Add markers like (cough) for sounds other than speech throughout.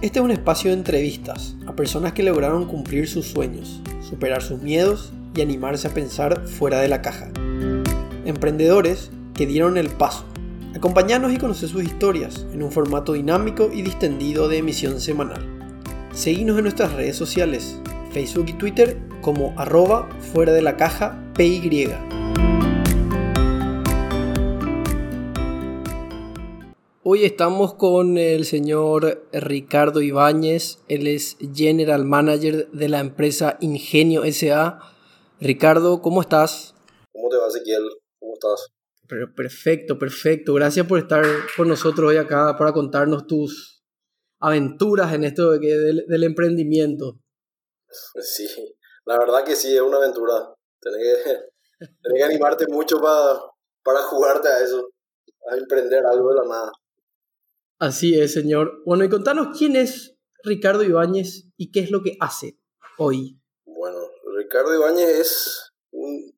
Este es un espacio de entrevistas a personas que lograron cumplir sus sueños, superar sus miedos y animarse a pensar fuera de la caja. Emprendedores que dieron el paso. Acompañarnos y conocer sus historias en un formato dinámico y distendido de emisión semanal. Seguimos en nuestras redes sociales, Facebook y Twitter como arroba fuera de la caja PY. Hoy estamos con el señor Ricardo Ibáñez, él es General Manager de la empresa Ingenio SA. Ricardo, ¿cómo estás? ¿Cómo te va, Ezequiel? ¿Cómo estás? Perfecto, perfecto. Gracias por estar con nosotros hoy acá para contarnos tus aventuras en esto del, del emprendimiento. (laughs) Sí, la verdad que sí, es una aventura. Tienes que, que animarte mucho para, para jugarte a eso, a emprender algo de la nada. Así es, señor. Bueno, y contanos quién es Ricardo Ibáñez y qué es lo que hace hoy. Bueno, Ricardo Ibáñez es un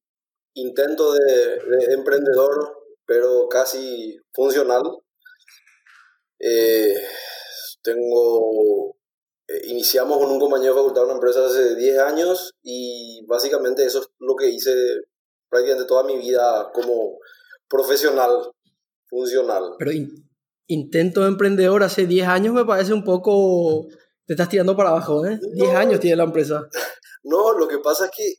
intento de, emprendedor, pero casi funcional. Eh, tengo. Eh, iniciamos con un compañero de facultad de una empresa hace 10 años y básicamente eso es lo que hice prácticamente toda mi vida como profesional, funcional. Pero intento de emprendedor hace 10 años me parece un poco... Te estás tirando para abajo, ¿eh? 10 años tiene la empresa. No, lo que pasa es que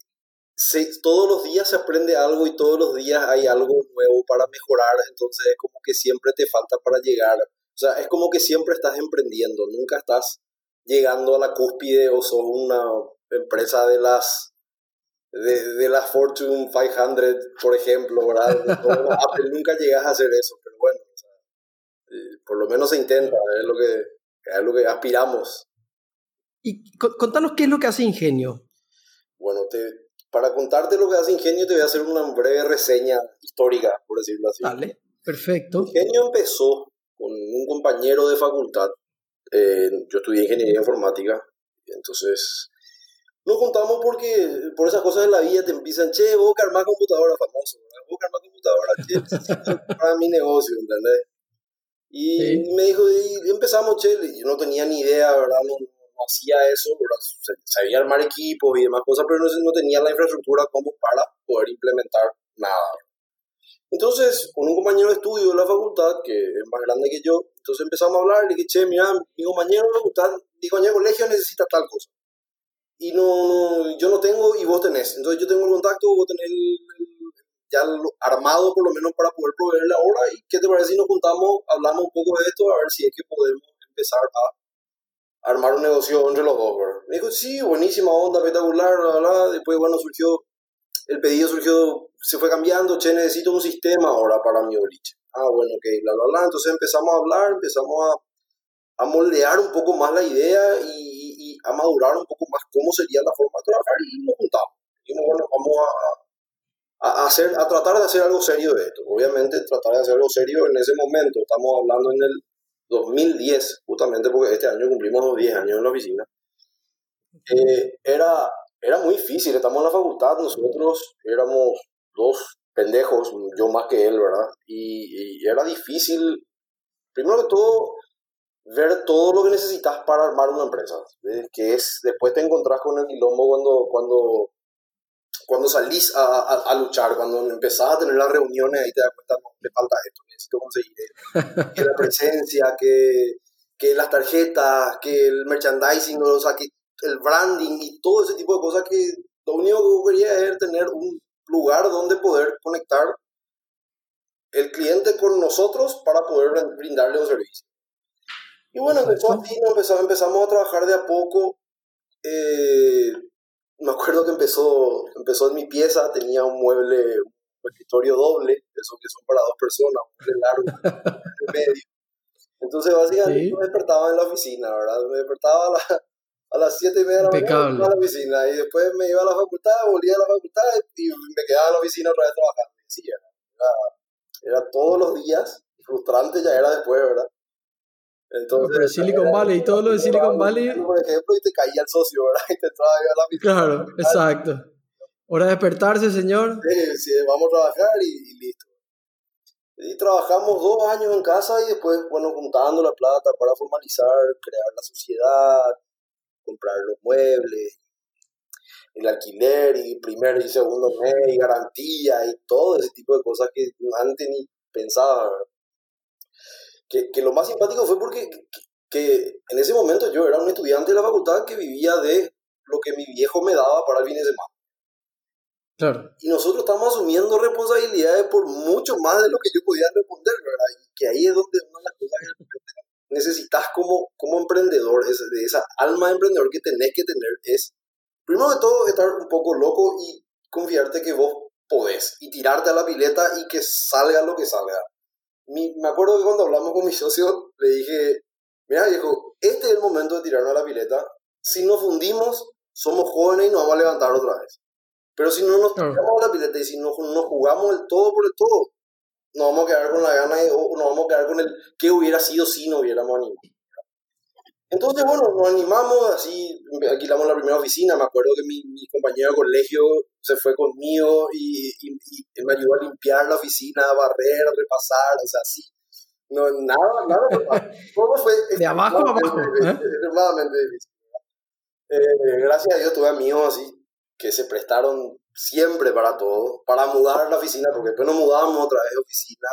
todos los días se aprende algo y todos los días hay algo nuevo para mejorar, entonces es como que siempre te falta para llegar. O sea, es como que siempre estás emprendiendo, nunca estás llegando a la cúspide o sos una empresa de las de, de la Fortune 500, por ejemplo, ¿verdad? (laughs) Apple nunca llegas a hacer eso, por lo menos se intenta, es lo que, es lo que aspiramos. Y contanos qué es lo que hace Ingenio. Bueno, te, para contarte lo que hace Ingenio te voy a hacer una breve reseña histórica, por decirlo así. Vale, perfecto. Ingenio empezó con un compañero de facultad. Eh, yo estudié ingeniería informática, entonces nos juntamos porque por esas cosas de la vida te empiezan, che, vos que armás computadora famoso, vos que armás computadora, che, para mi negocio, ¿entendés? Y me dijo, y empezamos, che, yo no tenía ni idea, ¿verdad? No, hacía eso, ¿verdad? Sabía armar equipos y demás cosas, pero no, no tenía la infraestructura como para poder implementar nada. Entonces, con un compañero de estudio de la facultad, que es más grande que yo, entonces empezamos a hablar, le dije, che, mira, mi compañero de facultad, mi compañero de colegio necesita tal cosa. Y no, yo no tengo y vos tenés. Entonces yo tengo el contacto, vos tenés el, ya armado por lo menos para poder proveerle ahora. ¿Y qué te parece si nos juntamos, hablamos un poco de esto, a ver si es que podemos empezar a armar un negocio entre los dos? Me dijo, sí, buenísima onda, espectacular, bla, bla. Después, bueno, surgió, el pedido surgió, se fue cambiando, che, necesito un sistema ahora para mi boliche. Ah, bueno, ok, bla, bla, bla. Entonces empezamos a hablar, empezamos a, a moldear un poco más la idea y, y, a madurar un poco más cómo sería la forma de trabajar y nos juntamos. Y bueno, vamos a, a, hacer, a tratar de hacer algo serio de esto. Obviamente tratar de hacer algo serio en ese momento, estamos hablando en el 2010, justamente porque este año cumplimos 10 años en la oficina, eh, era, era muy difícil, estamos en la facultad, nosotros éramos dos pendejos, yo más que él, ¿verdad? Y, y era difícil, primero que todo, ver todo lo que necesitas para armar una empresa, que es, después te encontrás con el quilombo cuando, cuando cuando salís a, a, luchar, cuando empezás a tener las reuniones, ahí te das cuenta, no, me falta esto, necesito conseguir (laughs) que la presencia, que, que las tarjetas, que el merchandising, o sea, que el branding y todo ese tipo de cosas que lo único que quería es tener un lugar donde poder conectar el cliente con nosotros para poder brindarle un servicio. Y bueno, empezó así, empezamos, empezamos a trabajar de a poco. Eh, me acuerdo que empezó, empezó en mi pieza, tenía un mueble, un escritorio doble, esos que son para dos personas, un mueble largo, en (laughs) medio. Entonces, básicamente, me despertaba en la oficina, ¿verdad? Me despertaba a, la, a las siete y media de la mañana a la oficina y después me iba a la facultad, volvía a la facultad y me quedaba en la oficina otra vez trabajando. Sí, era, era todos los días, frustrante ya era después, ¿verdad? Entonces, pero Silicon Valley y todo lo de Silicon Valley. Por ejemplo, y te caía el socio, ¿verdad? (laughs) Y te entraba a la mitad. Claro, exacto. Hora de despertarse, señor. Sí, sí, vamos a trabajar y, listo. Y trabajamos dos años en casa y después, bueno, juntando la plata para formalizar, crear la sociedad, comprar los muebles, el alquiler y primer y segundo mes y garantía y todo ese tipo de cosas que antes ni pensaba. Que, que lo más simpático fue porque que, en ese momento yo era un estudiante de la facultad que vivía de lo que mi viejo me daba para el fin de semana. Claro. Y nosotros estamos asumiendo responsabilidades por mucho más de lo que yo podía responder, ¿verdad? Y que ahí es donde una de las cosas que (laughs) necesitas como, como emprendedor, es, de esa alma de emprendedor que tenés que tener, es, primero de todo, estar un poco loco y confiarte que vos podés, y tirarte a la pileta y que salga lo que salga. Mi, me acuerdo que cuando hablamos con mi socio, le dije, mira viejo, este es el momento de tirarnos a la pileta, si nos fundimos, somos jóvenes y nos vamos a levantar otra vez. Pero si no nos tiramos a la pileta y si no nos jugamos el todo por el todo, nos vamos a quedar con la gana o nos vamos a quedar con el qué hubiera sido si no hubiéramos animado. Entonces, bueno, nos animamos, así alquilamos la primera oficina. Me acuerdo que mi, mi compañero de colegio se fue conmigo y, y, me ayudó a limpiar la oficina, a barrer, a repasar, o sea, así. No, nada, nada. (laughs) Todo fue de abajo a abajo. ¿eh? Extremadamente difícil. Eh, gracias a Dios tuve amigos así que se prestaron siempre para todo, para mudar la oficina, porque después nos mudamos otra vez de oficina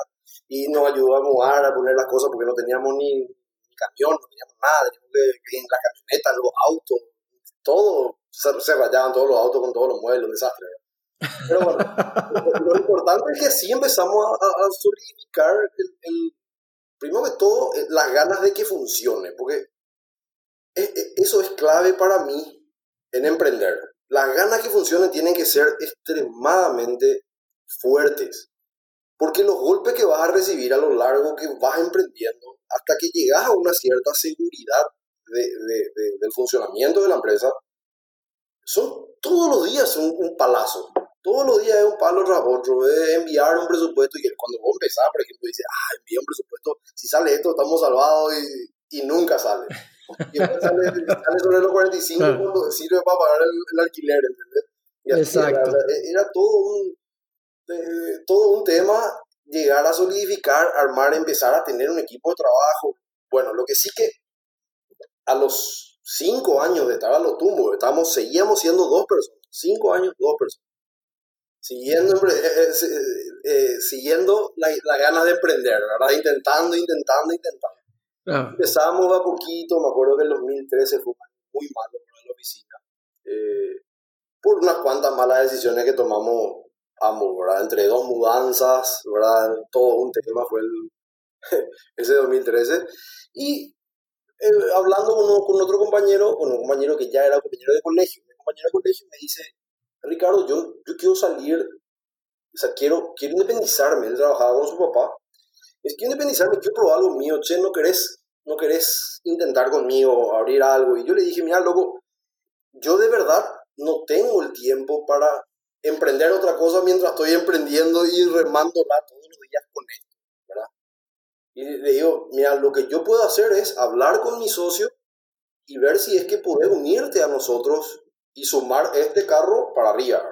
y nos ayudó a mudar, a poner las cosas, porque no teníamos ni, camión, no teníamos nada, teníamos que, en la camioneta, los autos, todo, se, rayaban todos los autos con todos los muebles, un desastre. Pero bueno, (laughs) lo, importante es que así empezamos a, solidificar el, primero que todo, eh, las ganas de que funcione, porque e, e, eso es clave para mí en emprender las ganas que funcionen tienen que ser extremadamente fuertes. Porque los golpes que vas a recibir a lo largo que vas emprendiendo, hasta que llegas a una cierta seguridad del funcionamiento de la empresa, son todos los días un, un, palazo. Todos los días es un palo tras otro, es enviar un presupuesto y cuando vos empezás, por ejemplo, dices, ah, envía un presupuesto, si sale esto estamos salvados y, y nunca sale. Y después sale, sale, sobre los 45 cuando sirve para pagar el, alquiler, ¿entendés? Exacto. Era, todo un, eh, todo un tema llegar a solidificar, armar, empezar a tener un equipo de trabajo. Bueno, lo que sí que a los cinco años de estar a los tumbos, estábamos, seguíamos siendo dos personas. Cinco años, dos personas. Siguiendo, eh, eh, siguiendo las la ganas de emprender, ¿verdad? Intentando, intentando, intentando. Empezamos a poquito, me acuerdo que el 2013 fue muy malo para la oficina, eh, por unas cuantas malas decisiones que tomamos ambos, ¿verdad? Entre dos mudanzas, ¿verdad? Todo un tema fue el, (laughs) ese 2013. Y eh, hablando con, con, otro compañero, con un compañero que ya era compañero de colegio, mi compañero de colegio me dice, Ricardo, yo, yo quiero salir, o sea, quiero, quiero independizarme. Él trabajaba con su papá es que independizarme, quiero probar algo mío, che, no querés, no querés intentar conmigo abrir algo. Y yo le dije, mira, loco, yo de verdad no tengo el tiempo para emprender otra cosa mientras estoy emprendiendo y remándola todos los días con esto, ¿verdad? Y le digo, mira, lo que yo puedo hacer es hablar con mi socio y ver si es que puede unirte a nosotros y sumar este carro para arriba.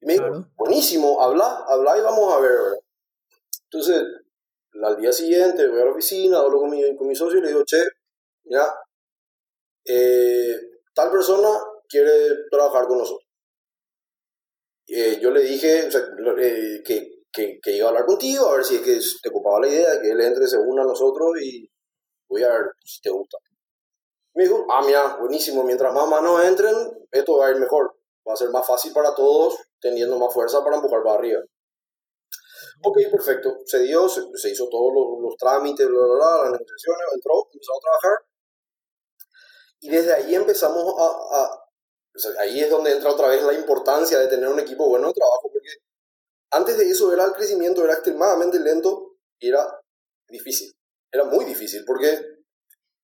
Y me dijo, buenísimo, habla, habla y vamos a ver, ¿verdad? Entonces, al día siguiente voy a la oficina, hablo con mi, con mi socio y le digo, che, ya, eh, tal persona quiere trabajar con nosotros. Eh, yo le dije eh, que, que, que, iba a hablar contigo, a ver si es que te ocupaba la idea de que él entre, se una a nosotros y voy a ver si te gusta. Me dijo, ah, mira, buenísimo, mientras más manos entren, esto va a ir mejor. Va a ser más fácil para todos, teniendo más fuerza para empujar para arriba. Ok, perfecto. Se dio, se, hizo todos los, trámites, bla, bla, bla, las negociaciones, entró, empezó a trabajar. Y desde ahí empezamos a... ahí es donde entra otra vez la importancia de tener un equipo bueno de trabajo, porque antes de eso era el crecimiento, era extremadamente lento y era difícil. Era muy difícil, porque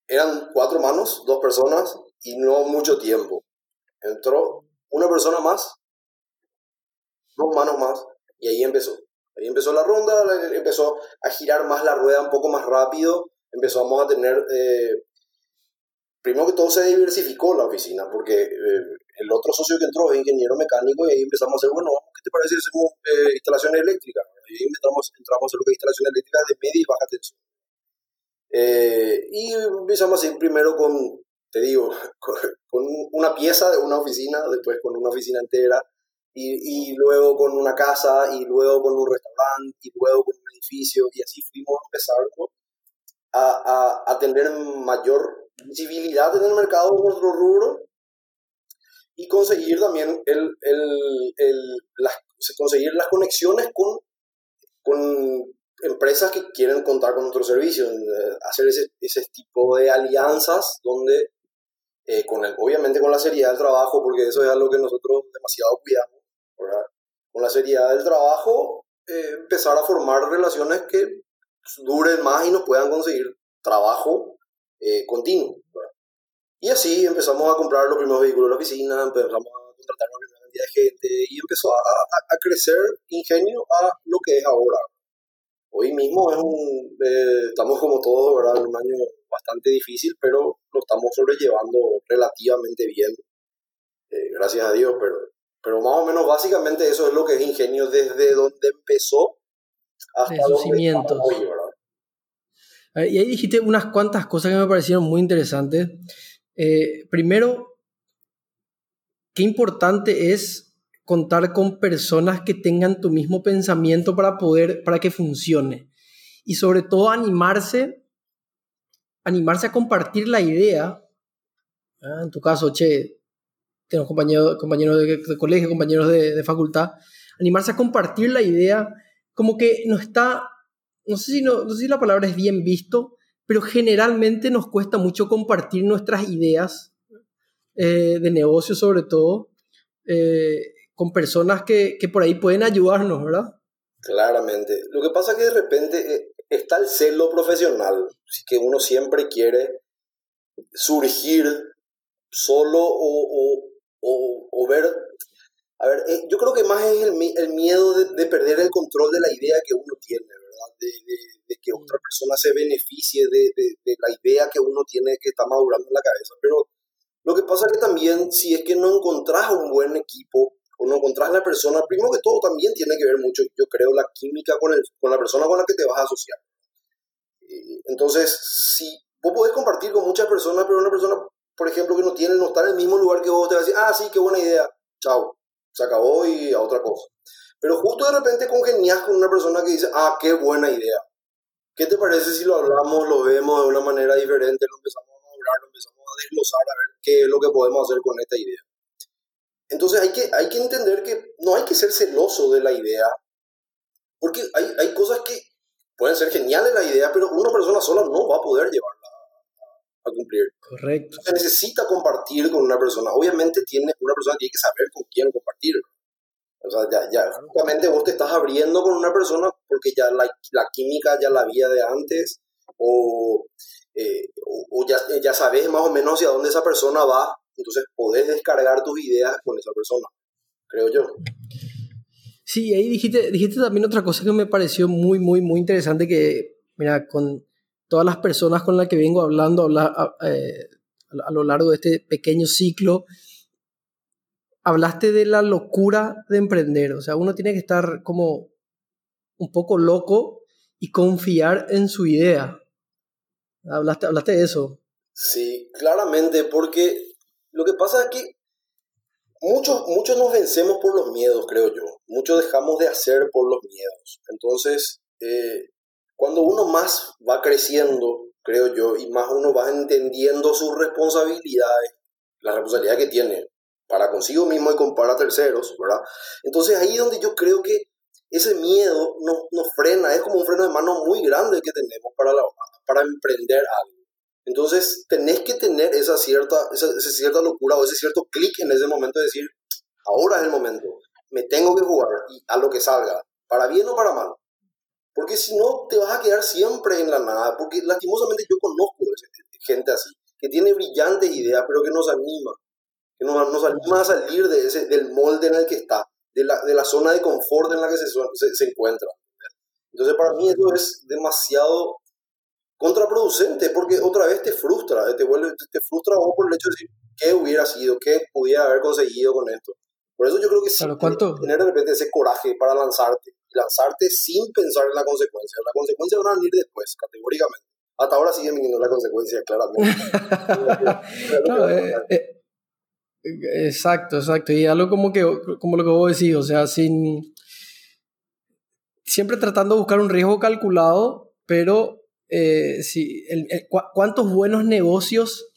eran cuatro manos, dos personas y no mucho tiempo. Entró una persona más, dos manos más, y ahí empezó. Ahí empezó la ronda, empezó a girar más la rueda un poco más rápido, empezamos a tener, eh, primero que todo se diversificó la oficina, porque eh, el otro socio que entró es ingeniero mecánico y ahí empezamos a hacer, bueno, ¿qué te parece si hacemos eh, instalaciones eléctricas? Y entramos, entramos a lo que es instalación eléctrica de media y baja tensión. Eh, y empezamos así primero con, te digo, (laughs) con, una pieza de una oficina, después con una oficina entera, y, y, luego con una casa, y luego con un restaurante, y luego con un edificio, y así fuimos a empezar a, a, a tener mayor visibilidad en el mercado de nuestro rubro y conseguir también el, el, el, las, conseguir las conexiones con, con empresas que quieren contar con nuestro servicio, eh, hacer ese, ese tipo de alianzas donde, eh, con el, obviamente con la seriedad del trabajo, porque eso es algo que nosotros demasiado cuidamos, ¿verdad? con la seriedad del trabajo, eh, empezar a formar relaciones que duren más y nos puedan conseguir trabajo continuo. Y así empezamos a comprar los primeros vehículos de la oficina, empezamos a contratar una primera cantidad de gente y empezó a, a, a crecer ingenio a lo que es ahora hoy mismo es un, eh, estamos como todos, ¿verdad? Un año bastante difícil, pero lo estamos sobrellevando relativamente bien, eh, gracias a Dios, pero, pero más o menos básicamente eso es lo que es Ingenio desde donde empezó hasta de sus cimientos. Hoy, ¿verdad? Y ahí dijiste unas cuantas cosas que me parecieron muy interesantes. Eh, primero, qué importante es contar con personas que tengan tu mismo pensamiento para poder, para que funcione. Y sobre todo animarse, animarse a compartir la idea. Ah, en tu caso, che, tenemos compañeros, compañeros de, colegio, compañeros de, facultad. Animarse a compartir la idea, como que no está, no sé si, no, sé si la palabra es bien visto, pero generalmente nos cuesta mucho compartir nuestras ideas eh, de negocio sobre todo. Eh, con personas que, que por ahí pueden ayudarnos, ¿verdad? Claramente. Lo que pasa es que de repente eh, está el celo profesional, así que uno siempre quiere surgir solo o, o, o, ver... A ver, eh, yo creo que más es el, el miedo de, de, perder el control de la idea que uno tiene, ¿verdad? De, de, de que otra persona se beneficie de, la idea que uno tiene que está madurando en la cabeza. Pero lo que pasa es que también si es que no encontrás un buen equipo o no encontrás la persona, primero que todo también tiene que ver mucho, yo creo, la química con, el, con la persona con la que te vas a asociar. Entonces, si vos podés compartir con muchas personas, pero una persona, por ejemplo, que no tiene, no está en el mismo lugar que vos, te va a decir, ah, sí, qué buena idea, chao, se acabó y a otra cosa. Pero justo de repente congenias con una persona que dice, ah, qué buena idea. ¿Qué te parece si lo hablamos, lo vemos de una manera diferente, lo empezamos a hablar, lo empezamos a desglosar, a ver qué es lo que podemos hacer con esta idea? Entonces hay que, hay que entender que no hay que ser celoso de la idea, porque hay, hay cosas que pueden ser geniales la idea, pero una persona sola no va a poder llevarla a, cumplir. Correcto. Se necesita compartir con una persona. Obviamente tiene, una persona tiene que saber con quién compartir. O sea, ya, ya justamente vos te estás abriendo con una persona porque ya la, la química ya la había de antes o, eh, o, o, ya, ya sabes más o menos hacia dónde esa persona va entonces podés descargar tus ideas con esa persona, creo yo. Sí, ahí dijiste, dijiste también otra cosa que me pareció muy, muy, muy interesante, que, mira, con todas las personas con las que vengo hablando a, eh, a lo largo de este pequeño ciclo, hablaste de la locura de emprender. O sea, uno tiene que estar como un poco loco y confiar en su idea. Hablaste, hablaste de eso. Sí, claramente, porque lo que pasa es que muchos, muchos nos vencemos por los miedos, creo yo. Muchos dejamos de hacer por los miedos. Entonces, eh, cuando uno más va creciendo, creo yo, y más uno va entendiendo sus responsabilidades, la responsabilidad que tiene para consigo mismo y para terceros, ¿verdad? Entonces ahí es donde yo creo que ese miedo nos, nos frena, es como un freno de mano muy grande que tenemos para, la, para emprender algo. Entonces, tenés que tener esa cierta, esa, cierta locura o ese cierto clic en ese momento de decir, ahora es el momento, me tengo que jugar a lo que salga, para bien o para mal. Porque si no, te vas a quedar siempre en la nada. Porque lastimosamente yo conozco gente así, que tiene brillantes ideas, pero que nos anima, que nos, nos anima a salir de ese, del molde en el que está, de la, de la zona de confort en la que se, se, se encuentra. Entonces, para mí eso es demasiado contraproducente porque otra vez te frustra, te, vuelve, te frustra vos por el hecho de decir qué hubiera sido, qué pudiera haber conseguido con esto. Por eso yo creo que sí, ¿cuánto? tener de repente ese coraje para lanzarte. lanzarte sin pensar en la consecuencia. La consecuencia van a venir después, categóricamente. Hasta ahora siguen viniendo las consecuencias, claramente. (laughs) Eh, eh, exacto, exacto. Y algo como, que, como lo que vos decís, o sea, sin... Siempre tratando de buscar un riesgo calculado, pero eh, si, ¿cuántos buenos negocios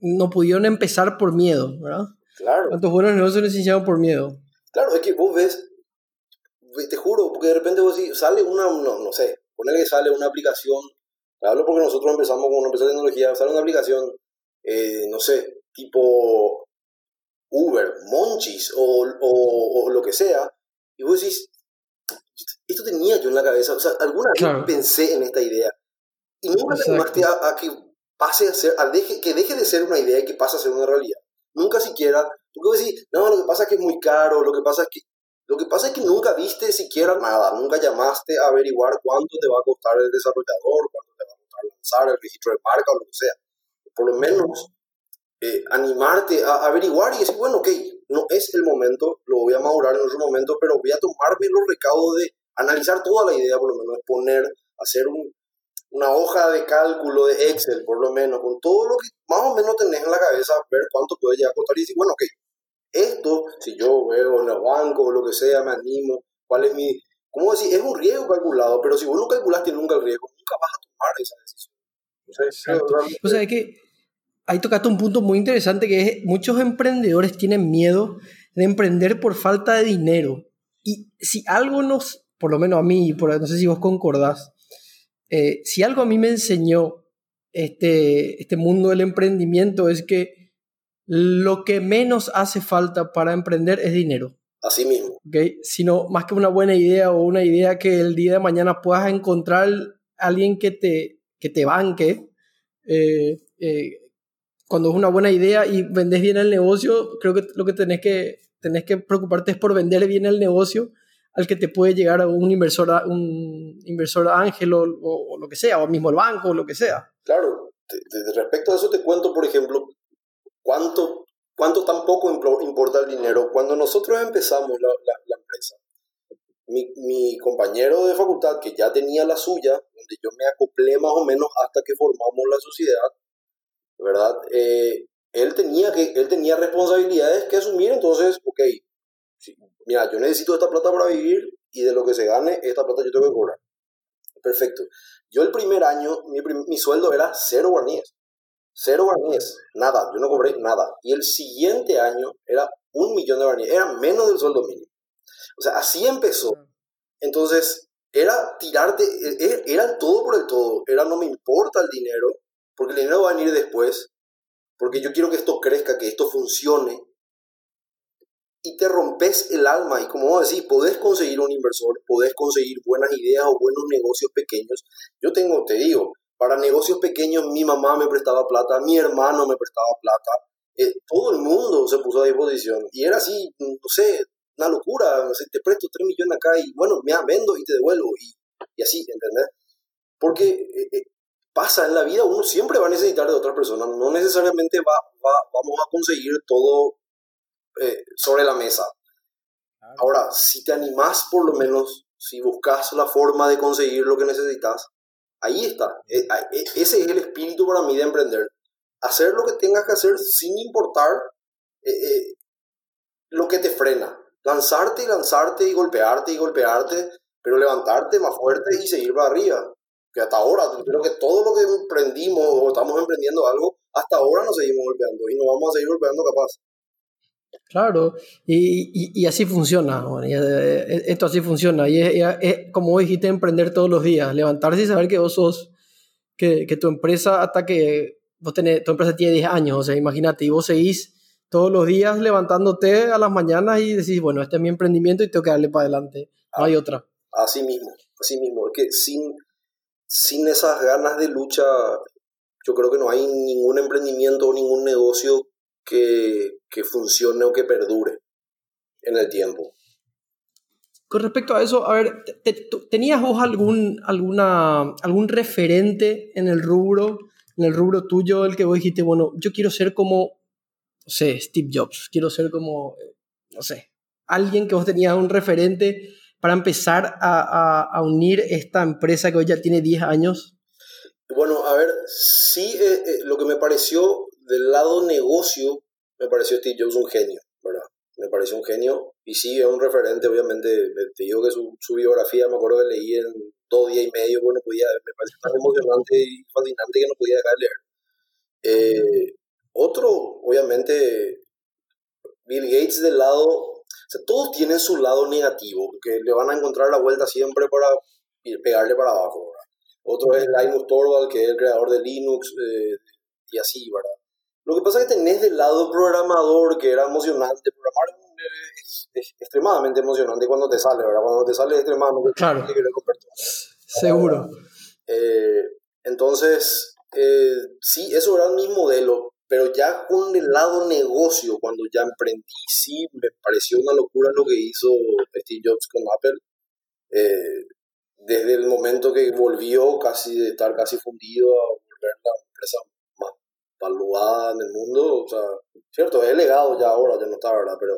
no pudieron empezar por miedo, ¿verdad? Claro. ¿Cuántos buenos negocios no iniciaron por miedo? Claro, es que vos ves, te juro, porque de repente vos decís, sale una, no, no sé, ponele que sale una aplicación, hablo porque nosotros empezamos con una empresa de tecnología, sale una aplicación, eh, no sé, tipo Uber, Monchis o, o, lo que sea, y vos decís, esto tenía yo en la cabeza, o sea, alguna vez pensé en esta idea, y nunca te animaste a, que pase a ser, a deje, que deje de ser una idea y que pase a ser una realidad. Nunca siquiera, tú puedes decir, no, lo que pasa es que es muy caro, lo que pasa es que lo que pasa es que nunca viste siquiera nada, nunca llamaste a averiguar cuánto te va a costar el desarrollador, cuánto te va a costar lanzar el registro de marca o lo que sea. Por lo menos eh, animarte a averiguar y decir, bueno, ok, no es el momento, lo voy a madurar en otro momento, pero voy a tomarme los recaudos de analizar toda la idea, por lo menos, poner, hacer un, una hoja de cálculo de Excel, por lo menos, con todo lo que más o menos tenés en la cabeza, ver cuánto puede llegar a costar y decir, bueno, ok, esto, si yo veo en el banco o lo que sea, me animo, cuál es mi... ¿Cómo decir? Es un riesgo calculado, pero si vos no calculaste nunca el riesgo, nunca vas a tomar esa decisión. O sea, es que ahí tocaste un punto muy interesante que es muchos emprendedores tienen miedo de emprender por falta de dinero. Y si algo nos, por lo menos a mí, por, no sé si vos concordás, eh, si algo a mí me enseñó este, este mundo del emprendimiento es que lo que menos hace falta para emprender es dinero. Así mismo. ¿okay? Sino más que una buena idea o una idea que el día de mañana puedas encontrar alguien que te, que te banque. Eh, eh, cuando es una buena idea y vendes bien el negocio, creo que lo que tenés que, tenés que preocuparte es por vender bien el negocio al que te puede llegar un inversor, un inversor ángel o, lo que sea, o mismo el banco o lo que sea. Claro, respecto a eso te cuento, por ejemplo, ¿Cuánto, cuánto tampoco importa el dinero? Cuando nosotros empezamos la, mi, compañero de facultad, que ya tenía la suya, donde yo me acoplé más o menos hasta que formamos la sociedad, ¿verdad? Eh, él, tenía que, él tenía responsabilidades que asumir, entonces, ok, mira, yo necesito esta plata para vivir y de lo que se gane, esta plata yo tengo que cobrar. Perfecto. Yo el primer año, mi, mi sueldo era cero guarníes. Cero barniz, nada, yo no cobré nada. Y el siguiente año era un millón de barniz, era menos del sueldo mínimo. O sea, así empezó. Entonces, era tirarte, e, e, era todo por el todo. Era no me importa el dinero, porque el dinero va a venir después, porque yo quiero que esto crezca, que esto funcione. Y te rompes el alma. Y como vos decís, podés conseguir un inversor, podés conseguir buenas ideas o buenos negocios pequeños. Yo tengo, te digo, para negocios pequeños mi mamá me prestaba plata, mi hermano me prestaba plata, eh, todo el mundo se puso a disposición. Y era así, no sé, una locura, te presto 3 millones acá y bueno, me vendo y te devuelvo y, y así, ¿entendés? Porque eh, eh, pasa en la vida, uno siempre va a necesitar de otra persona, no necesariamente va, va vamos a conseguir todo sobre la mesa. Ahora, si te animás por lo menos, si buscas la forma de conseguir lo que necesitas, Ahí está. E, e, ese es el espíritu para mí de emprender. Hacer lo que tengas que hacer sin importar eh, eh, lo que te frena. Lanzarte y lanzarte y golpearte y golpearte, pero levantarte más fuerte y seguir para arriba. Que hasta ahora, creo que todo lo que emprendimos o estamos emprendiendo algo, hasta ahora nos seguimos golpeando y nos vamos a seguir golpeando capaz. Claro, y, y, así funciona, eh, esto así funciona, y es, como vos dijiste, emprender todos los días, levantarse y saber que vos sos, que, que tu empresa, hasta que vos tenés, tu empresa tiene 10 años, o sea, imagínate, y vos seguís todos los días levantándote a las mañanas y decís, bueno, este es mi emprendimiento y tengo que darle para adelante, no hay otra. Así mismo, así mismo, es que sin, sin esas ganas de lucha, yo creo que no hay ningún emprendimiento o ningún negocio que, que funcione o que perdure en el tiempo. Con respecto a eso, a ver, ¿tenías vos algún, alguna, algún referente en el rubro, en el rubro tuyo, el que vos dijiste, bueno, yo quiero ser como, no sé, Steve Jobs, quiero ser como, no sé, alguien que vos tenías un referente para empezar a, unir esta empresa que hoy ya tiene 10 años? Bueno, a ver, sí, eh, eh, lo que me pareció del lado negocio, me pareció Steve Jobs un genio, ¿verdad? Me pareció un genio y sí, es un referente, obviamente, te digo que su, su biografía, me acuerdo que leí en dos días y medio, bueno, podía, me pareció tan emocionante y fascinante que no podía dejar de leer. Eh, otro, obviamente, Bill Gates del lado, o sea, todos tienen su lado negativo, porque le van a encontrar la vuelta siempre para pegarle para abajo. Otro es Linus Torvald, que es el creador de Linux, eh, y así, ¿verdad? Lo que pasa es que tenés del lado programador, que era emocionante, programar es, extremadamente emocionante cuando te sale, ¿verdad? Cuando te sale es extremadamente claro. Seguro. Eh, entonces, eh, sí, eso era mi modelo, pero ya con el lado negocio, cuando ya emprendí, sí, me pareció una locura lo que hizo Steve Jobs con Apple. Eh, desde el momento que volvió casi de estar casi fundido a volver la empresa más valuada en el mundo, o sea, cierto, es legado ya ahora, ya no está, ¿verdad? Pero,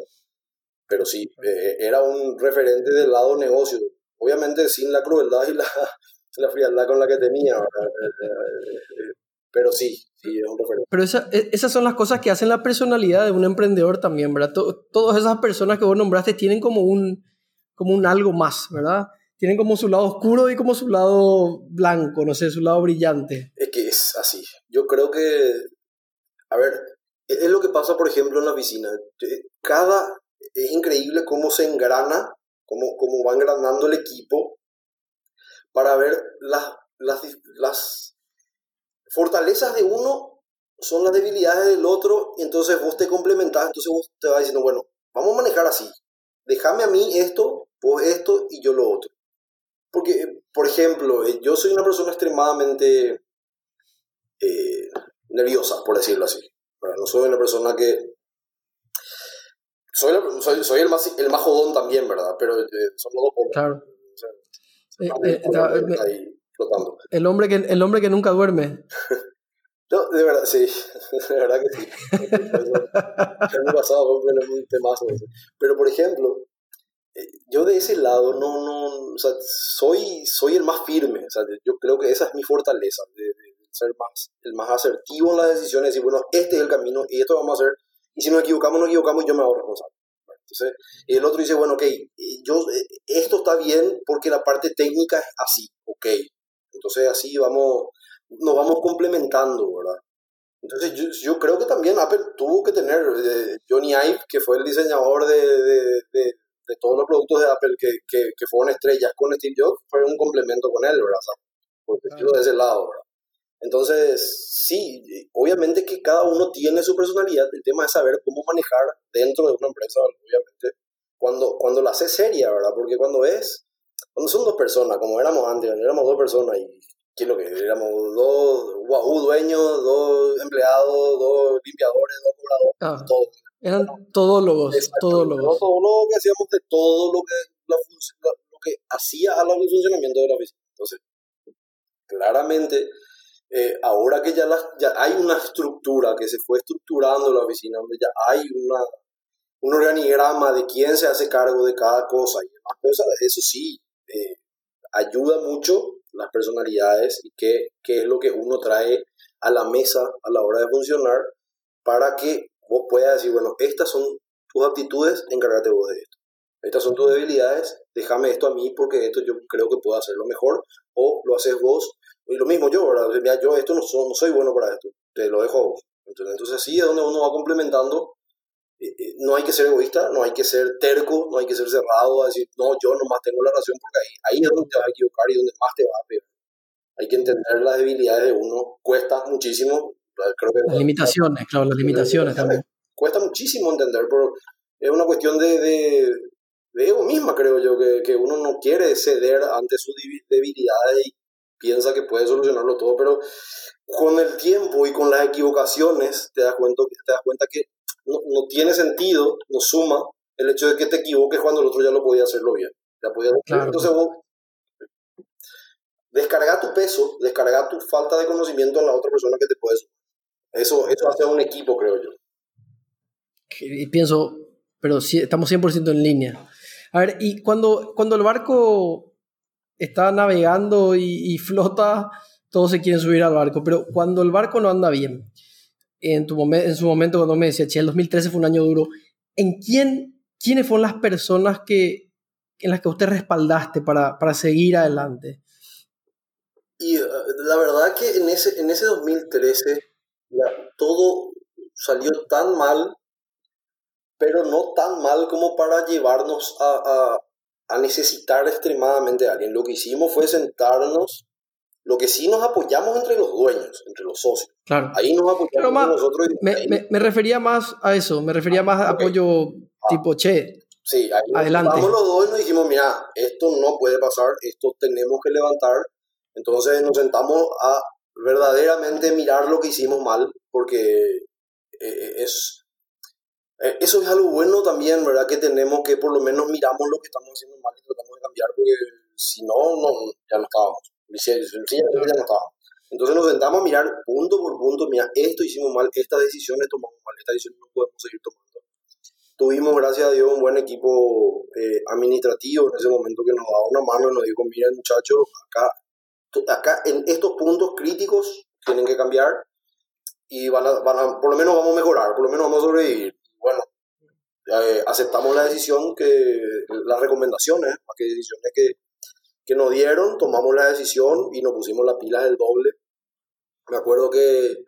pero sí, eh, era un referente del lado negocio, obviamente sin la crueldad y la, (laughs) la frialdad con la que tenía, pero sí, sí, es un referente. Pero e, esas son las cosas que hacen la personalidad de un emprendedor también, ¿verdad? todas esas personas que vos nombraste tienen como un, como un algo más, ¿verdad? Tienen como su lado oscuro y como su lado blanco, no sé, su lado brillante. Es que es así. Yo creo que, a ver, e, es lo que pasa, por ejemplo, en la piscina. Cada, es increíble cómo se engrana, cómo, cómo va engranando el equipo para ver las, las, las fortalezas de uno son las debilidades del otro y entonces vos te complementás, entonces vos te vas diciendo, bueno, vamos a manejar así, déjame a mí esto, vos esto y yo lo otro. Porque, por ejemplo, eh, yo soy una persona extremadamente eh, nerviosa, por decirlo así. No soy una persona que... Soy, soy, soy, el, más, el más jodón también, ¿verdad? Pero eh, son los dos por... Claro. El hombre que, el hombre que nunca duerme. (laughs) no, de verdad, sí, (laughs) de verdad que sí. El año pasado fue un temazo. Pero, por ejemplo, eh, yo de ese lado no, no, o sea, soy, soy el más firme, o sea, yo creo que esa es mi fortaleza, de, ser más, el más asertivo en las decisiones, decir, bueno, este es el camino y esto vamos a hacer, y si nos equivocamos, nos equivocamos y yo me hago responsable. Entonces, el otro dice, bueno, ok, eh, yo, eh, esto está bien porque la parte técnica es así, ok, entonces así vamos, nos vamos complementando, ¿verdad? Entonces yo, yo creo que también Apple tuvo que tener, eh, Johnny Ive, que fue el diseñador de, de, de, de todos los productos de Apple que, que, que, fueron estrellas con Steve Jobs, fue un complemento con él, ¿verdad? Porque yo de ese lado, ¿verdad? Entonces, sí, obviamente que cada uno tiene su personalidad, el tema es saber cómo manejar dentro de una empresa, obviamente, cuando, cuando la hace seria, ¿verdad? Porque cuando es cuando son dos personas, como éramos antes, éramos dos personas y ¿qué es lo que? Éramos dos guau, dueños, dos empleados, dos limpiadores, dos cobradores, ah, todo. Eran todólogos, todólogos. Todo que hacíamos de todo lo que, la, lo que hacía a el funcionamiento de la oficina. Entonces, claramente, eh, ahora que ya, ya hay una estructura que se fue estructurando la oficina, donde ya hay una, un organigrama de quién se hace cargo de cada cosa y demás cosas, eso sí, eh, ayuda mucho las personalidades y qué, qué es lo que uno trae a la mesa a la hora de funcionar para que vos puedas decir, bueno, estas son tus aptitudes, encárgate vos de esto. Estas son tus debilidades, déjame esto a mí porque esto yo creo que puedo hacerlo mejor o lo haces vos. Y lo mismo yo, ¿verdad? Mira, yo esto no, no soy bueno para esto, te lo dejo a vos. Entonces, entonces sí es donde uno va complementando no hay que ser egoísta, no hay que ser terco, no hay que ser cerrado a decir, no, yo nomás tengo la razón, porque ahí, ahí es donde te vas a equivocar y donde más te va a pegar. Hay que entender las debilidades de uno, cuesta muchísimo. Creo que las limitaciones, claro, las limitaciones también. Cuesta muchísimo entender, pero es una cuestión de, de, de ego misma, creo yo, que, que, uno no quiere ceder ante sus debilidades y piensa que puede solucionarlo todo, pero con el tiempo y con las equivocaciones te das cuenta, te das cuenta que no, no, tiene sentido, no suma el hecho de que te equivoques cuando el otro ya lo podía hacerlo bien. Ya podía Entonces vos descarga tu peso, descarga tu falta de conocimiento en la otra persona que te puede Eso, eso hace un equipo, creo yo. Y pienso, pero sí, estamos 100% en línea. A ver, y cuando, cuando el barco está navegando y, flota, todos se quieren subir al barco, pero cuando el barco no anda bien, en, tu en su momento cuando me decía, che, el 2013 fue un año duro, ¿en quién, quiénes fueron las personas que, en las que usted respaldaste para, para seguir adelante? Y uh, la verdad que en ese, en ese 2013 todo salió tan mal, pero no tan mal como para llevarnos a, a, a necesitar extremadamente a alguien. Lo que hicimos fue sentarnos, lo que sí nos apoyamos entre los dueños, entre los socios. Claro. Ahí nos apoyamos más, nosotros. Me, me, me, refería más a eso, me refería más a apoyo ah. tipo, che, Sí, ahí Adelante. los dos y nos dijimos, mira, esto no puede pasar, esto tenemos que levantar. Entonces nos sentamos a verdaderamente mirar lo que hicimos mal, porque eh, es, eh, eso es algo bueno también, ¿verdad? Que tenemos que por lo menos miramos lo que estamos haciendo mal y tratamos de cambiar, porque si no, no ya no estábamos. Ya no estábamos. Entonces nos sentamos a mirar punto por punto, mira, esto hicimos mal, estas decisiones tomamos mal, estas decisiones no podemos seguir tomando tuvimos, gracias a Dios, un buen equipo eh, administrativo en ese momento que nos daba una mano y nos dijo, miren muchachos, acá, acá en estos puntos críticos tienen que cambiar y van a, van a, por lo menos vamos a mejorar, por lo menos vamos a sobrevivir. Bueno, eh, aceptamos la decisión, que las recomendaciones, las decisiones que, que nos dieron, tomamos la decisión y nos pusimos las pilas del doble. Me acuerdo que,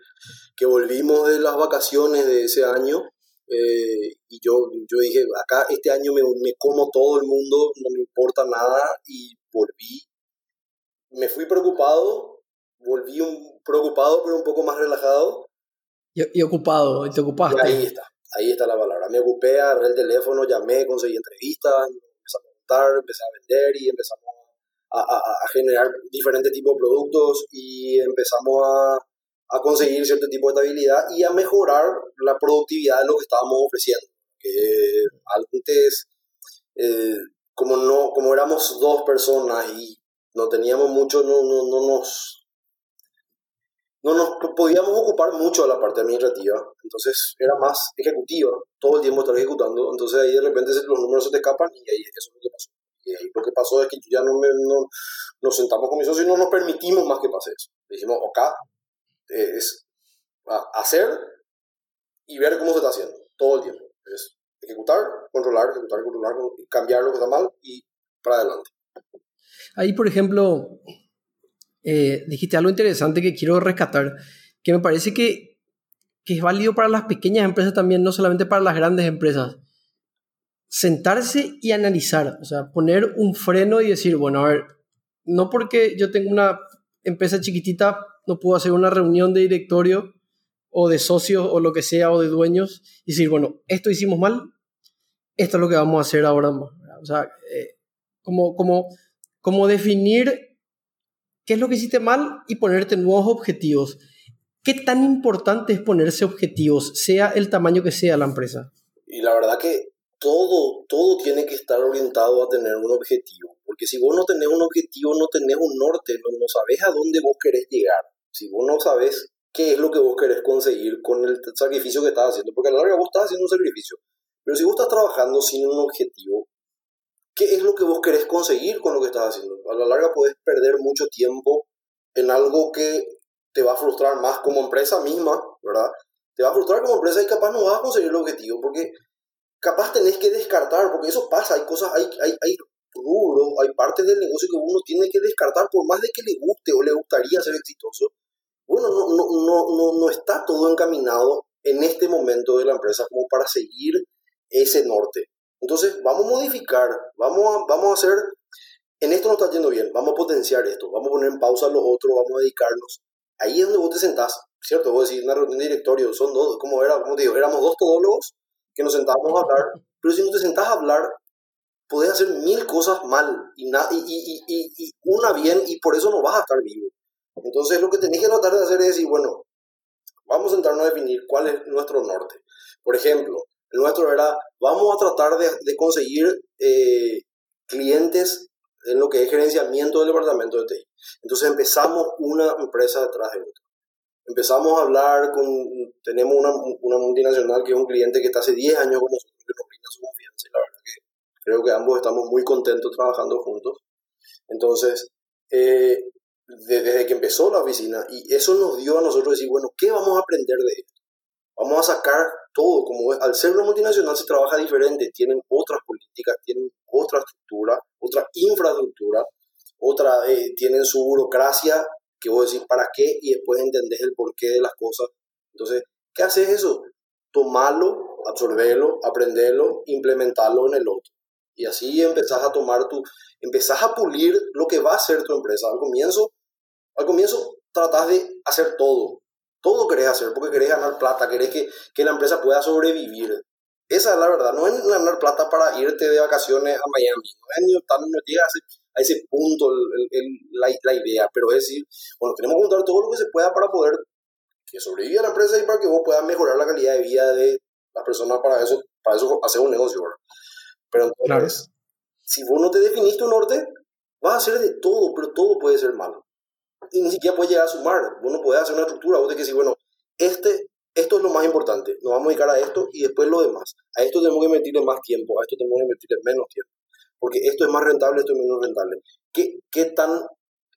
que volvimos de las vacaciones de ese año eh, y yo, yo dije, acá este año me, me, como todo el mundo, no me importa nada y volví. Me fui preocupado, volví un, preocupado pero un poco más relajado. Y, ocupado, y te ocupaste. ahí está, ahí está la palabra. Me ocupé, agarré el teléfono, llamé, conseguí entrevistas, empecé a preguntar, empecé a vender y empezamos a, a, a generar diferentes tipos de productos y empezamos a a conseguir cierto tipo de estabilidad y a mejorar la productividad de lo que estábamos ofreciendo. Que antes, eh, como, no, como éramos dos personas y no teníamos mucho, no, no, no nos no nos podíamos ocupar mucho de la parte administrativa, entonces era más ejecutiva, todo el tiempo estar ejecutando, entonces ahí de repente los números se te escapan y ahí eso es lo que pasó. Y ahí lo que pasó es que ya no, me, no nos sentamos con mis socios y no nos permitimos más que pase eso. Dijimos, ok, es hacer y ver cómo se está haciendo todo el tiempo. Es ejecutar, controlar, ejecutar, controlar, cambiar lo que está mal y para adelante. Ahí, por ejemplo, eh, dijiste algo interesante que quiero rescatar, que me parece que, que es válido para las pequeñas empresas también, no solamente para las grandes empresas. Sentarse y analizar, o sea, poner un freno y decir, bueno, a ver, no porque yo tengo una empresa chiquitita no puedo hacer una reunión de directorio o de socios o lo que sea o de dueños y decir, bueno, esto hicimos mal, esto es lo que vamos a hacer ahora. O sea, eh, como, como, como definir qué es lo que hiciste mal y ponerte nuevos objetivos. ¿Qué tan importante es ponerse objetivos, sea el tamaño que sea la empresa? Y la verdad que todo, todo tiene que estar orientado a tener un objetivo. Porque si vos no tenés un objetivo, no tenés un norte, no, no sabés a dónde vos querés llegar si vos no sabes qué es lo que vos querés conseguir con el sacrificio que estás haciendo, porque a la larga vos estás haciendo un sacrificio, pero si vos estás trabajando sin un objetivo, ¿qué es lo que vos querés conseguir con lo que estás haciendo? A la larga puedes perder mucho tiempo en algo que te va a frustrar más como empresa misma, ¿verdad? Te va a frustrar como empresa y capaz no vas a conseguir el objetivo, porque capaz tenés que descartar, porque eso pasa, hay cosas, hay, hay, hay rubros, hay partes del negocio que uno tiene que descartar por más de que le guste o le gustaría ser exitoso, bueno, no, no, no, no, está todo encaminado en este momento de la empresa como para seguir ese norte. Entonces, vamos a modificar, vamos a, vamos a hacer, en esto no está yendo bien, vamos a potenciar esto, vamos a poner en pausa lo otro, vamos a dedicarnos. Ahí es donde vos te sentás, ¿cierto? Vos decís, una reunión de directorio, son dos, como era, como te digo, éramos dos todólogos que nos sentábamos a hablar, pero si no te sentás a hablar, podés hacer mil cosas mal y, y, y, una bien y por eso no vas a estar vivo. Entonces lo que tenés que tratar de hacer es decir, bueno, vamos a sentarnos a definir cuál es nuestro norte. Por ejemplo, el nuestro era, vamos a tratar de, de conseguir eh, clientes en lo que es gerenciamiento del departamento de TI. Entonces empezamos una empresa detrás de otra. Empezamos a hablar con, tenemos una, una multinacional que es un cliente que está hace 10 años con nosotros, que nos brinda su confianza. Y la verdad que creo que ambos estamos muy contentos trabajando juntos. Entonces, eh, desde que empezó la oficina, y eso nos dio a nosotros decir, bueno, ¿qué vamos a aprender de esto? Vamos a sacar todo, como al ser una multinacional se trabaja diferente, tienen otras políticas, tienen otra estructura, otra infraestructura, otra, eh, tienen su burocracia, que vos decís para qué, y después entendés el porqué de las cosas. Entonces, ¿qué haces eso? Tomarlo, absorberlo, aprenderlo, implementarlo en el otro. Y así empezás a tomar tu, empezás a pulir lo que va a ser tu empresa. Al comienzo, al comienzo tratás de hacer todo. Todo querés hacer porque querés ganar plata, querés que, que la empresa pueda sobrevivir. Esa es la verdad, no es ganar plata para irte de vacaciones a Miami, no es ni no llega a ese, punto la, la, idea, pero es decir, bueno, tenemos que juntar todo lo que se pueda para poder que sobreviva la empresa y para que vos puedas mejorar la calidad de vida de las personas para eso, para eso hacer un negocio, ¿verdad? Pero entonces, si vos no te definís tu norte, vas a hacer de todo, pero todo puede ser malo. Y ni siquiera puedes llegar a sumar. Vos no podés hacer una estructura, vos de que decir, bueno, este, esto es lo más importante, nos vamos a dedicar a esto y después lo demás. A esto tenemos que invertirle más tiempo, a esto tenemos que invertirle menos tiempo. Porque esto es más rentable, esto es menos rentable. ¿Qué, qué, tan,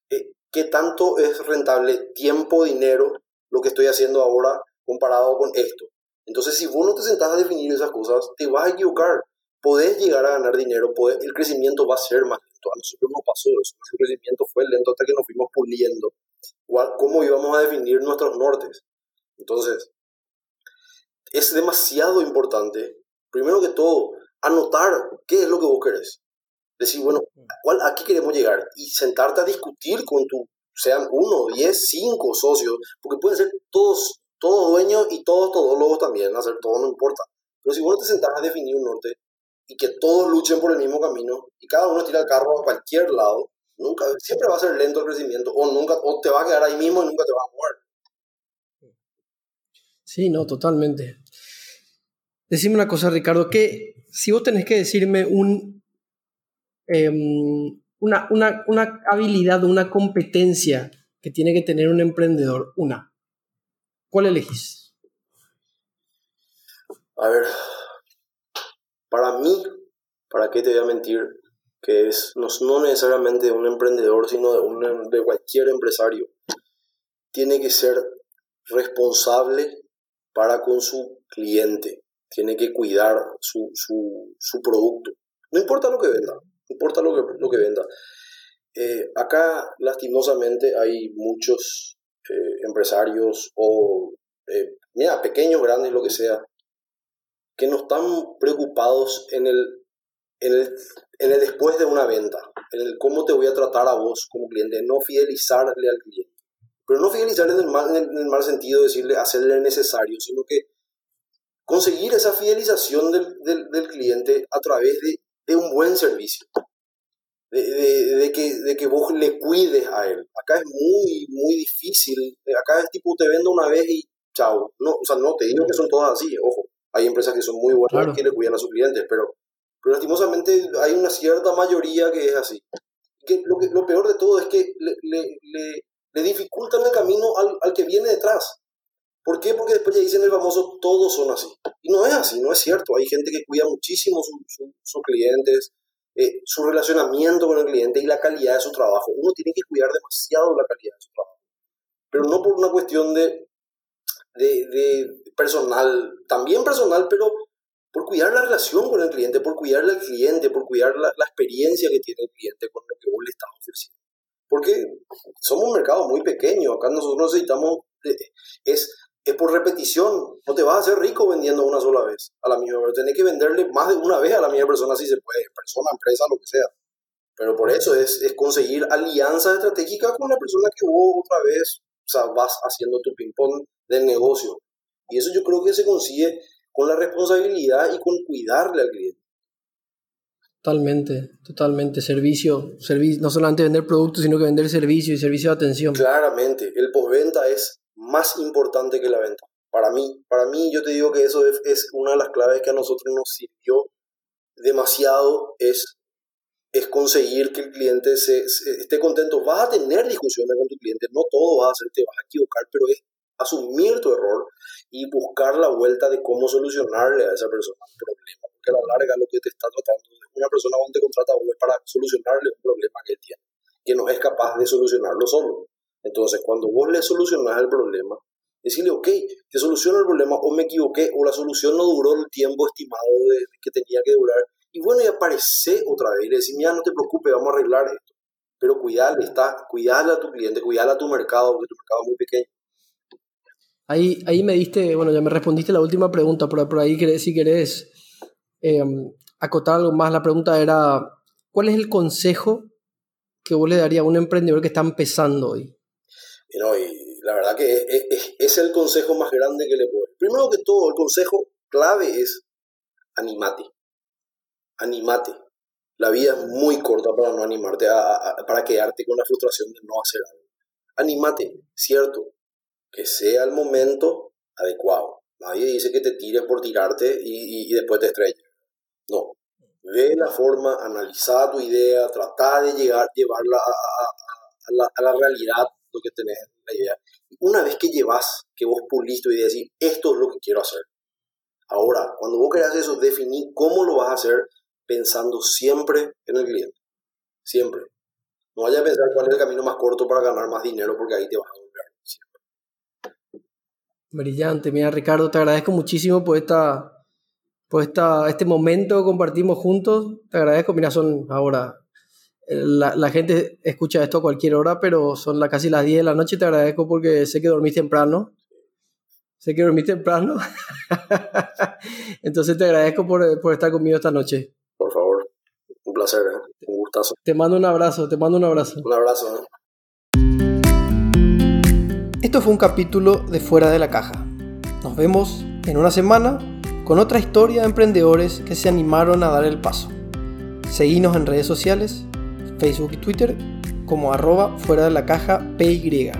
eh, ¿Qué tanto es rentable tiempo, dinero, lo que estoy haciendo ahora comparado con esto? Entonces, si vos no te sentás a definir esas cosas, te vas a equivocar podés llegar a ganar dinero, el crecimiento va a ser más lento. A nosotros no pasó eso, nuestro crecimiento fue lento hasta que nos fuimos puliendo. ¿Cómo íbamos a definir nuestros nortes? Entonces, es demasiado importante, primero que todo, anotar qué es lo que vos querés. Decir, bueno, ¿cuál, ¿a qué queremos llegar? Y sentarte a discutir con tu, sean uno, diez, cinco socios, porque pueden ser todos, todos dueños y todos todólogos también, hacer todo no importa. Pero si vos no te sentás a definir un norte, y que todos luchen por el mismo camino y cada uno tira el carro a cualquier lado, nunca, siempre va a ser lento el crecimiento o, nunca, o te va a quedar ahí mismo y nunca te va a mover. Sí, no, totalmente. Decime una cosa, Ricardo, que si vos tenés que decirme un, em, una, una, una habilidad, una competencia que tiene que tener un emprendedor, una, ¿cuál elegís? A ver, para mí, ¿para qué te voy a mentir? Que es no, necesariamente de un emprendedor, sino de, un, de cualquier empresario. Tiene que ser responsable para con su cliente. Tiene que cuidar su, su, su producto. No importa lo que venda, importa lo que, lo que venda. Eh, acá, lastimosamente, hay muchos eh, empresarios o, eh, mira, pequeños, grandes, lo que sea, que no están preocupados en el, en el, en el después de una venta, en el cómo te voy a tratar a vos como cliente, no fidelizarle al cliente. Pero no fidelizarle en el mal, en el mal sentido, decirle, hacerle necesario, sino que conseguir esa fidelización del, del, del cliente a través de, de, un buen servicio. De, de, que, de que vos le cuides a él. Acá es muy, muy difícil. Acá es tipo, te vendo una vez y chao. No, o sea, no te digo que son todas así, ojo. Hay empresas que son muy buenas que le cuidan a sus clientes, pero, pero lastimosamente hay una cierta mayoría que es así. Que lo, que, lo peor de todo es que le, le, le, dificultan el camino al, al, que viene detrás. ¿Por qué? Porque después ya dicen el famoso, todos son así. Y no es así, no es cierto. Hay gente que cuida muchísimo sus clientes, eh, su relacionamiento con el cliente y la calidad de su trabajo. Uno tiene que cuidar demasiado la calidad de su trabajo. Pero no por una cuestión de, de, de personal, también personal, pero por cuidar la relación con el cliente, por cuidar al cliente, por cuidar la, la, experiencia que tiene el cliente con lo que vos le estás ofreciendo. Porque somos un mercado muy pequeño, acá nosotros necesitamos, eh, es, es por repetición, no te vas a hacer rico vendiendo una sola vez a la misma persona, tenés que venderle más de una vez a la misma persona si se puede, persona, empresa, lo que sea. Pero por eso es, es conseguir alianzas estratégicas con la persona que vos otra vez o sea, vas haciendo tu ping-pong del negocio. Y eso yo creo que se consigue con la responsabilidad y con cuidarle al cliente. Totalmente, totalmente. Servicio, servicio, no solamente vender productos, sino que vender servicio y servicio de atención. Claramente, el postventa es más importante que la venta. Para mí, para mí yo te digo que eso es, es una de las claves que a nosotros nos sirvió demasiado, es, es conseguir que el cliente se, esté contento. Vas a tener discusiones con tu cliente, no todo vas a hacer, te vas a equivocar, pero es asumir tu error y buscar la vuelta de cómo solucionarle a esa persona un problema. porque a la larga lo que te está tratando es una persona cuando te contrata vos para solucionarle un problema que tiene, que no es capaz de solucionarlo solo. Entonces, cuando vos le solucionas el problema, decirle, ok, te soluciono el problema, o me equivoqué, o la solución no duró el tiempo estimado que tenía que durar. Y bueno, y aparece otra vez y le decís, mira, no te preocupes, vamos a arreglar esto. Pero cuidale, está, cuidale a tu cliente, cuidale a tu mercado, porque tu mercado es muy pequeño. Ahí, ahí me diste, bueno, ya me respondiste la última pregunta, pero por ahí si querés em, acotar algo más, la pregunta era, ¿cuál es el consejo que vos le darías a un emprendedor que está empezando hoy? Y, no, y la verdad que es, es, el consejo más grande que le puedo. Primero que todo, el consejo clave es animate. Animate. La vida es muy corta para no animarte, para quedarte con la frustración de no hacer algo. Animate, cierto, que sea el momento adecuado. Nadie dice que te tires por tirarte y, después te estrellas. No. Ve la forma, analiza tu idea, trata de llegar, llevarla a, la, a la realidad lo que tenés la idea. Una vez que llevas, que vos pulís idea y decís, esto es lo que quiero hacer. Ahora, cuando vos querés eso, definí cómo lo vas a hacer pensando siempre en el cliente. Siempre. No vayas a pensar cuál es el camino más corto para ganar más dinero porque ahí te vas a volver. Siempre. Brillante. Mira, Ricardo, te agradezco muchísimo por esta por esta, este momento que compartimos juntos. Te agradezco. Mira, son ahora la, la, gente escucha esto a cualquier hora, pero son la, casi las 10 de la noche. Te agradezco porque sé que dormís temprano. Sé que dormís temprano. (laughs) Entonces te agradezco por, por, estar conmigo esta noche. Por favor, un placer, ¿eh? un gustazo. Te mando un abrazo, te mando un abrazo. Un abrazo. ¿eh? Esto fue un capítulo de Fuera de la Caja. Nos vemos en una semana con otra historia de emprendedores que se animaron a dar el paso. Seguinos en redes sociales Facebook y Twitter como arroba fuera de la caja PY.